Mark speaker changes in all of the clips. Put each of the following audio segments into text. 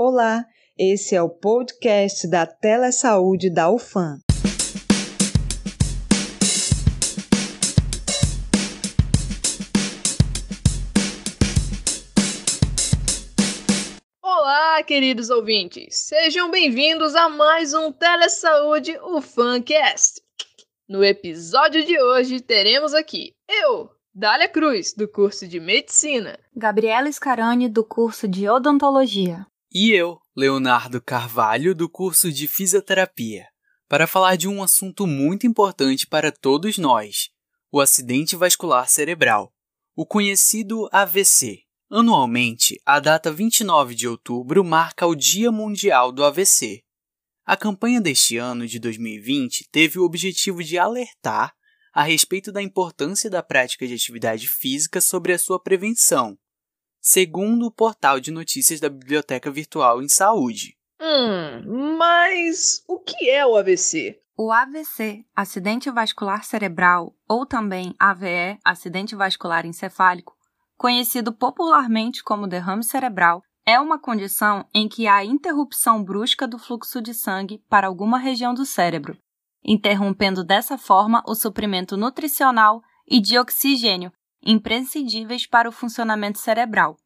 Speaker 1: Olá, esse é o podcast da Telesaúde da UFAM.
Speaker 2: Olá, queridos ouvintes! Sejam bem-vindos a mais um Telesaúde UFANcast. No episódio de hoje teremos aqui eu, Dália Cruz, do curso de Medicina,
Speaker 3: Gabriela Scarani, do curso de Odontologia,
Speaker 4: e eu, Leonardo Carvalho, do curso de Fisioterapia, para falar de um assunto muito importante para todos nós: o acidente vascular cerebral, o conhecido AVC. Anualmente, a data 29 de outubro marca o Dia Mundial do AVC. A campanha deste ano de 2020 teve o objetivo de alertar a respeito da importância da prática de atividade física sobre a sua prevenção, segundo o portal de notícias da Biblioteca Virtual em Saúde.
Speaker 2: Hum, mas o que é o AVC?
Speaker 3: O AVC, acidente vascular cerebral, ou também AVE, acidente vascular encefálico, conhecido popularmente como derrame cerebral, é uma condição em que há interrupção brusca do fluxo de sangue para alguma região do cérebro, interrompendo dessa forma o suprimento nutricional e de oxigênio imprescindíveis para o funcionamento cerebral.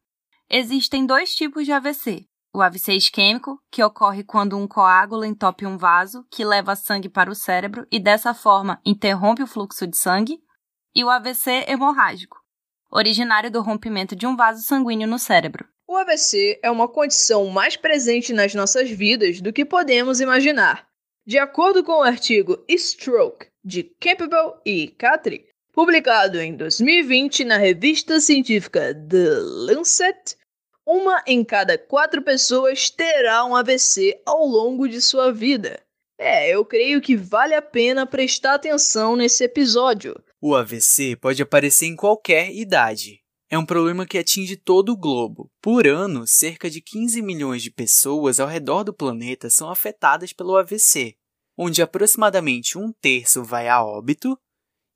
Speaker 3: Existem dois tipos de AVC: o AVC isquêmico, que ocorre quando um coágulo entope um vaso que leva sangue para o cérebro e dessa forma interrompe o fluxo de sangue, e o AVC hemorrágico, originário do rompimento de um vaso sanguíneo no cérebro.
Speaker 2: O AVC é uma condição mais presente nas nossas vidas do que podemos imaginar. De acordo com o artigo Stroke de Campbell e Catry, publicado em 2020 na revista científica The Lancet, uma em cada quatro pessoas terá um AVC ao longo de sua vida. É, eu creio que vale a pena prestar atenção nesse episódio.
Speaker 4: O AVC pode aparecer em qualquer idade. É um problema que atinge todo o globo. Por ano, cerca de 15 milhões de pessoas ao redor do planeta são afetadas pelo AVC, onde aproximadamente um terço vai a óbito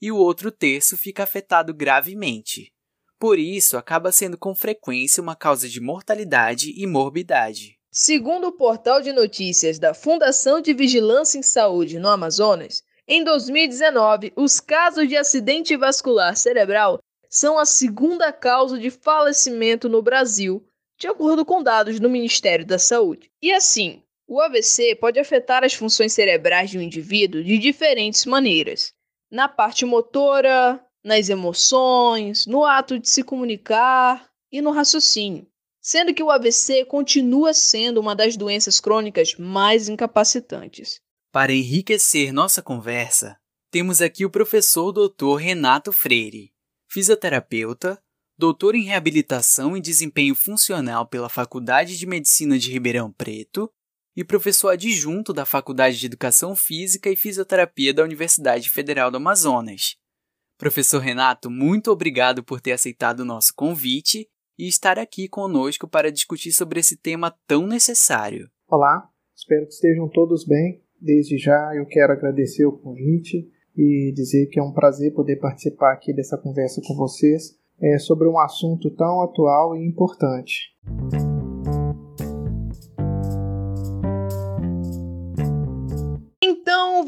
Speaker 4: e o outro terço fica afetado gravemente. Por isso, acaba sendo com frequência uma causa de mortalidade e morbidade.
Speaker 2: Segundo o portal de notícias da Fundação de Vigilância em Saúde no Amazonas, em 2019, os casos de acidente vascular cerebral são a segunda causa de falecimento no Brasil, de acordo com dados do Ministério da Saúde. E assim, o AVC pode afetar as funções cerebrais de um indivíduo de diferentes maneiras. Na parte motora, nas emoções, no ato de se comunicar e no raciocínio, sendo que o AVC continua sendo uma das doenças crônicas mais incapacitantes.
Speaker 4: Para enriquecer nossa conversa, temos aqui o professor Dr. Renato Freire, fisioterapeuta, doutor em reabilitação e desempenho funcional pela Faculdade de Medicina de Ribeirão Preto e professor adjunto da Faculdade de Educação Física e Fisioterapia da Universidade Federal do Amazonas. Professor Renato, muito obrigado por ter aceitado o nosso convite e estar aqui conosco para discutir sobre esse tema tão necessário.
Speaker 5: Olá, espero que estejam todos bem. Desde já eu quero agradecer o convite e dizer que é um prazer poder participar aqui dessa conversa com vocês é, sobre um assunto tão atual e importante.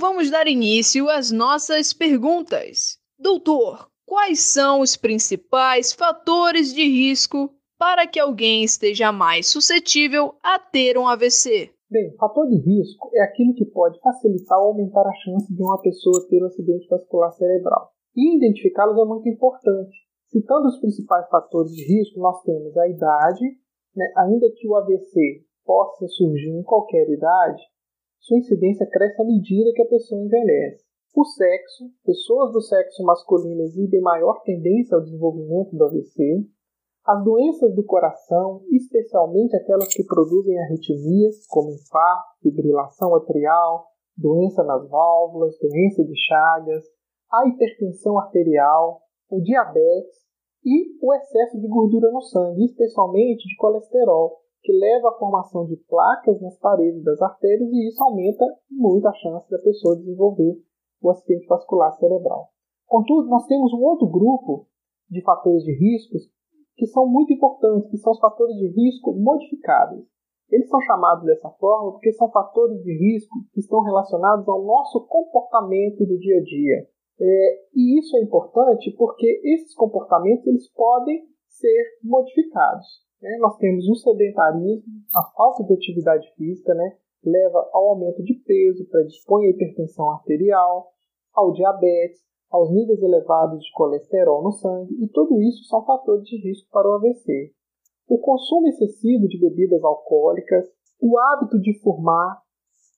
Speaker 2: Vamos dar início às nossas perguntas. Doutor, quais são os principais fatores de risco para que alguém esteja mais suscetível a ter um AVC?
Speaker 5: Bem, fator de risco é aquilo que pode facilitar ou aumentar a chance de uma pessoa ter um acidente vascular cerebral. E identificá-los é muito importante. Citando os principais fatores de risco, nós temos a idade, né? ainda que o AVC possa surgir em qualquer idade, sua incidência cresce à medida que a pessoa envelhece. O sexo, pessoas do sexo masculino exibem maior tendência ao desenvolvimento do AVC. As doenças do coração, especialmente aquelas que produzem arritmias, como infarto, fibrilação atrial, doença nas válvulas, doença de Chagas, a hipertensão arterial, o diabetes e o excesso de gordura no sangue, especialmente de colesterol, que leva à formação de placas nas paredes das artérias e isso aumenta muito a chance da pessoa desenvolver o acidente vascular cerebral. Contudo, nós temos um outro grupo de fatores de riscos que são muito importantes, que são os fatores de risco modificáveis. Eles são chamados dessa forma porque são fatores de risco que estão relacionados ao nosso comportamento do dia a dia. É, e isso é importante porque esses comportamentos eles podem ser modificados. Né? Nós temos o sedentarismo, a falta de atividade física, né? leva ao aumento de peso, predispõe à hipertensão arterial, ao diabetes, aos níveis elevados de colesterol no sangue, e tudo isso são fatores de risco para o AVC. O consumo excessivo de bebidas alcoólicas, o hábito de fumar,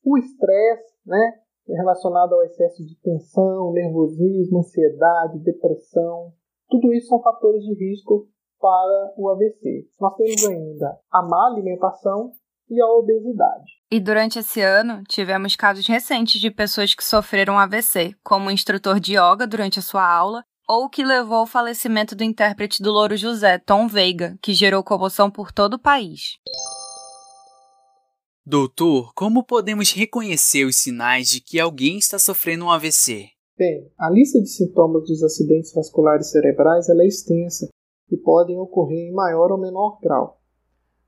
Speaker 5: o estresse, né, relacionado ao excesso de tensão, nervosismo, ansiedade, depressão, tudo isso são fatores de risco para o AVC. Nós temos ainda a má alimentação e a obesidade.
Speaker 3: E durante esse ano, tivemos casos recentes de pessoas que sofreram AVC, como o instrutor de yoga durante a sua aula, ou que levou ao falecimento do intérprete do Louro José, Tom Veiga, que gerou comoção por todo o país.
Speaker 4: Doutor, como podemos reconhecer os sinais de que alguém está sofrendo um AVC?
Speaker 5: Bem, a lista de sintomas dos acidentes vasculares cerebrais é extensa e podem ocorrer em maior ou menor grau.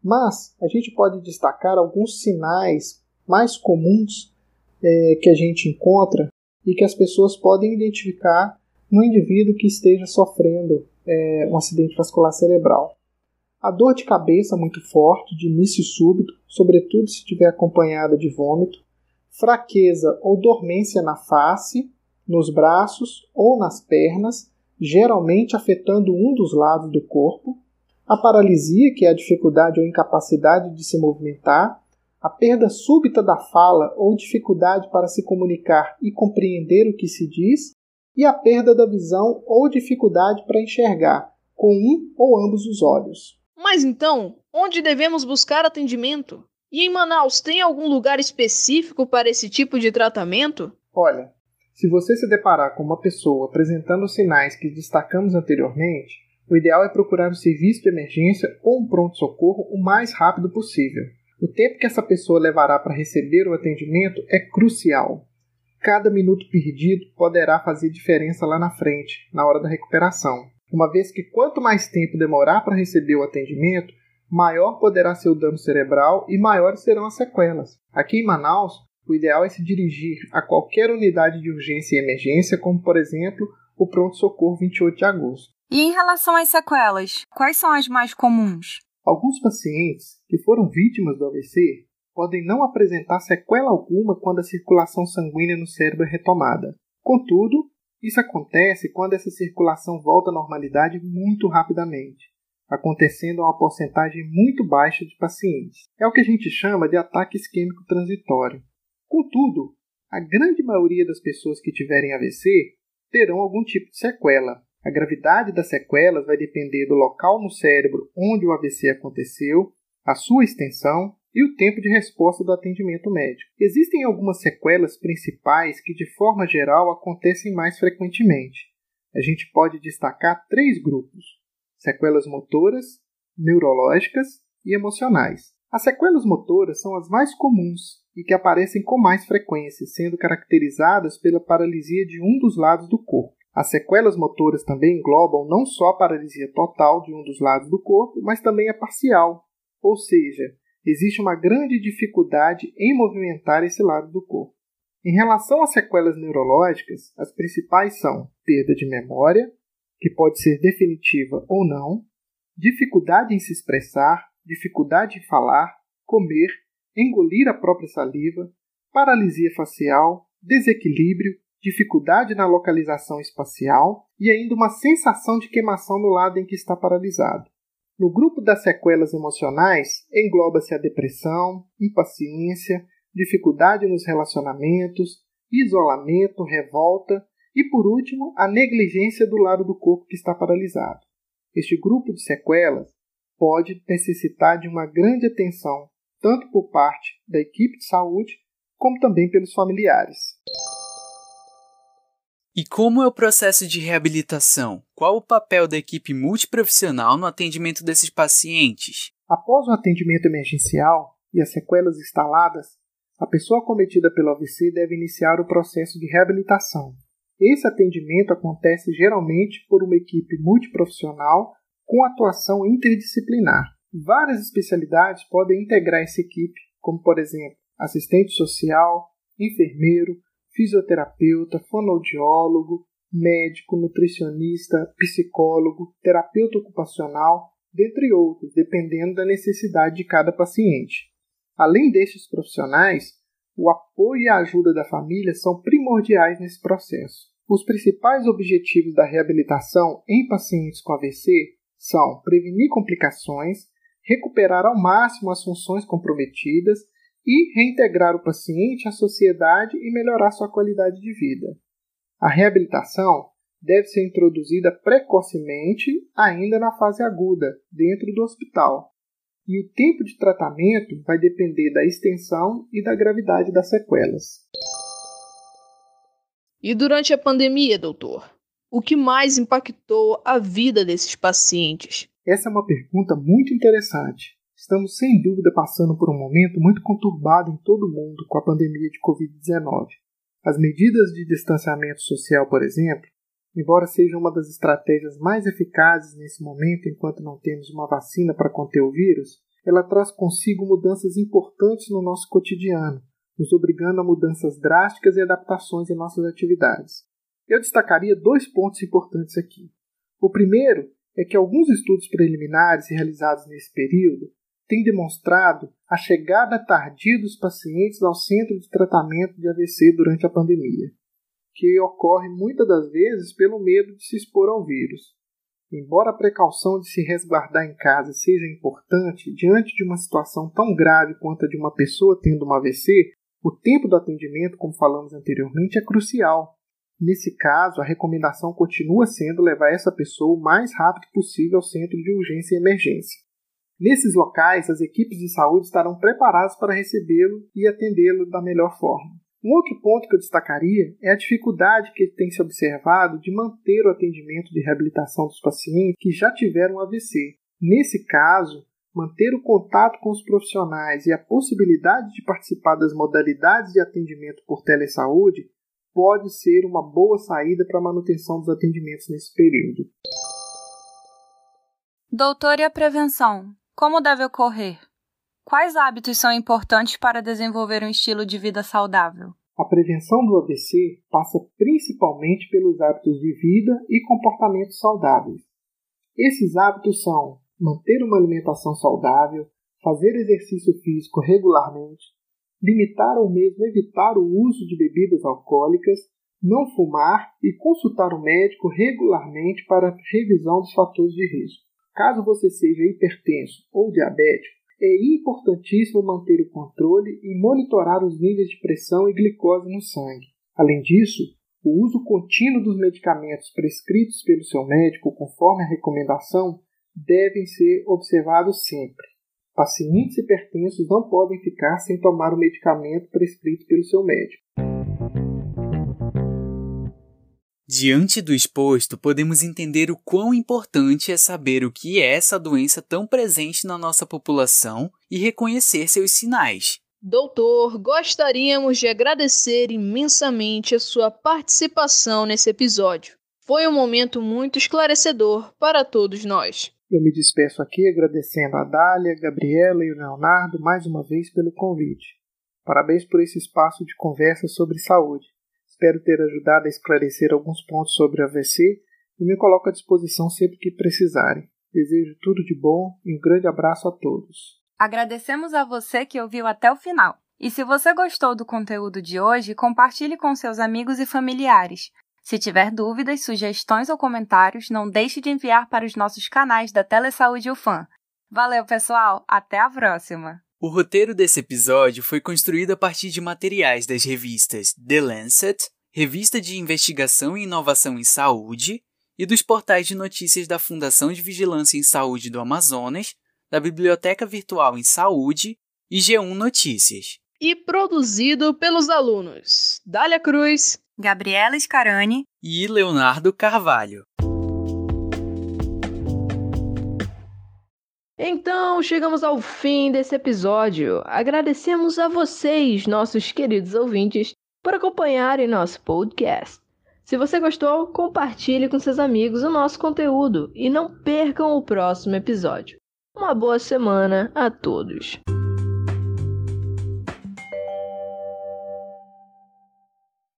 Speaker 5: Mas a gente pode destacar alguns sinais mais comuns é, que a gente encontra e que as pessoas podem identificar no indivíduo que esteja sofrendo é, um acidente vascular cerebral. A dor de cabeça muito forte, de início súbito, sobretudo se estiver acompanhada de vômito, fraqueza ou dormência na face, nos braços ou nas pernas, geralmente afetando um dos lados do corpo, a paralisia, que é a dificuldade ou incapacidade de se movimentar, a perda súbita da fala ou dificuldade para se comunicar e compreender o que se diz, e a perda da visão ou dificuldade para enxergar, com um ou ambos os olhos.
Speaker 2: Mas então, onde devemos buscar atendimento? E em Manaus tem algum lugar específico para esse tipo de tratamento?
Speaker 5: Olha, se você se deparar com uma pessoa apresentando os sinais que destacamos anteriormente, o ideal é procurar o serviço de emergência ou um pronto-socorro o mais rápido possível. O tempo que essa pessoa levará para receber o atendimento é crucial. Cada minuto perdido poderá fazer diferença lá na frente, na hora da recuperação, uma vez que quanto mais tempo demorar para receber o atendimento, maior poderá ser o dano cerebral e maiores serão as sequelas. Aqui em Manaus, o ideal é se dirigir a qualquer unidade de urgência e emergência, como por exemplo o Pronto Socorro 28 de agosto.
Speaker 3: E em relação às sequelas, quais são as mais comuns?
Speaker 5: Alguns pacientes que foram vítimas do AVC podem não apresentar sequela alguma quando a circulação sanguínea no cérebro é retomada. Contudo, isso acontece quando essa circulação volta à normalidade muito rapidamente, acontecendo a uma porcentagem muito baixa de pacientes. É o que a gente chama de ataque isquêmico transitório. Contudo, a grande maioria das pessoas que tiverem AVC terão algum tipo de sequela, a gravidade das sequelas vai depender do local no cérebro onde o AVC aconteceu, a sua extensão e o tempo de resposta do atendimento médico. Existem algumas sequelas principais que, de forma geral, acontecem mais frequentemente. A gente pode destacar três grupos: sequelas motoras, neurológicas e emocionais. As sequelas motoras são as mais comuns e que aparecem com mais frequência, sendo caracterizadas pela paralisia de um dos lados do corpo. As sequelas motoras também englobam não só a paralisia total de um dos lados do corpo, mas também a parcial, ou seja, existe uma grande dificuldade em movimentar esse lado do corpo. Em relação às sequelas neurológicas, as principais são perda de memória, que pode ser definitiva ou não, dificuldade em se expressar, dificuldade em falar, comer, engolir a própria saliva, paralisia facial, desequilíbrio, dificuldade na localização espacial e ainda uma sensação de queimação no lado em que está paralisado. No grupo das sequelas emocionais, engloba-se a depressão, impaciência, dificuldade nos relacionamentos, isolamento, revolta e, por último, a negligência do lado do corpo que está paralisado. Este grupo de sequelas pode necessitar de uma grande atenção, tanto por parte da equipe de saúde como também pelos familiares.
Speaker 4: E como é o processo de reabilitação? Qual o papel da equipe multiprofissional no atendimento desses pacientes?
Speaker 5: Após o atendimento emergencial e as sequelas instaladas, a pessoa acometida pelo AVC deve iniciar o processo de reabilitação. Esse atendimento acontece geralmente por uma equipe multiprofissional com atuação interdisciplinar. Várias especialidades podem integrar essa equipe, como por exemplo, assistente social, enfermeiro, fisioterapeuta, fonoaudiólogo, médico, nutricionista, psicólogo, terapeuta ocupacional, dentre outros, dependendo da necessidade de cada paciente. Além destes profissionais, o apoio e a ajuda da família são primordiais nesse processo. Os principais objetivos da reabilitação em pacientes com AVC são prevenir complicações, recuperar ao máximo as funções comprometidas e reintegrar o paciente à sociedade e melhorar sua qualidade de vida. A reabilitação deve ser introduzida precocemente, ainda na fase aguda, dentro do hospital. E o tempo de tratamento vai depender da extensão e da gravidade das sequelas.
Speaker 2: E durante a pandemia, doutor, o que mais impactou a vida desses pacientes?
Speaker 5: Essa é uma pergunta muito interessante. Estamos sem dúvida passando por um momento muito conturbado em todo o mundo com a pandemia de Covid-19. As medidas de distanciamento social, por exemplo, embora sejam uma das estratégias mais eficazes nesse momento enquanto não temos uma vacina para conter o vírus, ela traz consigo mudanças importantes no nosso cotidiano, nos obrigando a mudanças drásticas e adaptações em nossas atividades. Eu destacaria dois pontos importantes aqui. O primeiro é que alguns estudos preliminares realizados nesse período têm demonstrado a chegada tardia dos pacientes ao centro de tratamento de AVC durante a pandemia, que ocorre muitas das vezes pelo medo de se expor ao vírus. Embora a precaução de se resguardar em casa seja importante, diante de uma situação tão grave quanto a de uma pessoa tendo um AVC, o tempo do atendimento, como falamos anteriormente, é crucial. Nesse caso, a recomendação continua sendo levar essa pessoa o mais rápido possível ao centro de urgência e emergência. Nesses locais, as equipes de saúde estarão preparadas para recebê-lo e atendê-lo da melhor forma. Um outro ponto que eu destacaria é a dificuldade que tem se observado de manter o atendimento de reabilitação dos pacientes que já tiveram AVC. Nesse caso, manter o contato com os profissionais e a possibilidade de participar das modalidades de atendimento por telesaúde pode ser uma boa saída para a manutenção dos atendimentos nesse período.
Speaker 3: Doutor, e a prevenção? Como deve ocorrer? Quais hábitos são importantes para desenvolver um estilo de vida saudável?
Speaker 5: A prevenção do AVC passa principalmente pelos hábitos de vida e comportamentos saudáveis. Esses hábitos são manter uma alimentação saudável, fazer exercício físico regularmente, limitar ou mesmo evitar o uso de bebidas alcoólicas, não fumar e consultar o médico regularmente para revisão dos fatores de risco. Caso você seja hipertenso ou diabético, é importantíssimo manter o controle e monitorar os níveis de pressão e glicose no sangue. Além disso, o uso contínuo dos medicamentos prescritos pelo seu médico conforme a recomendação devem ser observados sempre. Pacientes hipertensos não podem ficar sem tomar o medicamento prescrito pelo seu médico.
Speaker 4: Diante do exposto, podemos entender o quão importante é saber o que é essa doença tão presente na nossa população e reconhecer seus sinais.
Speaker 2: Doutor, gostaríamos de agradecer imensamente a sua participação nesse episódio. Foi um momento muito esclarecedor para todos nós.
Speaker 5: Eu me despeço aqui agradecendo a Dália, Gabriela e o Leonardo mais uma vez pelo convite. Parabéns por esse espaço de conversa sobre saúde. Espero ter ajudado a esclarecer alguns pontos sobre AVC e me coloco à disposição sempre que precisarem. Desejo tudo de bom e um grande abraço a todos.
Speaker 3: Agradecemos a você que ouviu até o final. E se você gostou do conteúdo de hoje, compartilhe com seus amigos e familiares. Se tiver dúvidas, sugestões ou comentários, não deixe de enviar para os nossos canais da Telesaúde UFAM. Valeu, pessoal! Até a próxima!
Speaker 4: O roteiro desse episódio foi construído a partir de materiais das revistas The Lancet, Revista de Investigação e Inovação em Saúde, e dos portais de notícias da Fundação de Vigilância em Saúde do Amazonas, da Biblioteca Virtual em Saúde e G1 Notícias.
Speaker 2: E produzido pelos alunos Dália Cruz,
Speaker 3: Gabriela Scarani
Speaker 4: e Leonardo Carvalho.
Speaker 2: Então, chegamos ao fim desse episódio. Agradecemos a vocês, nossos queridos ouvintes, por acompanharem nosso podcast. Se você gostou, compartilhe com seus amigos o nosso conteúdo e não percam o próximo episódio. Uma boa semana a todos.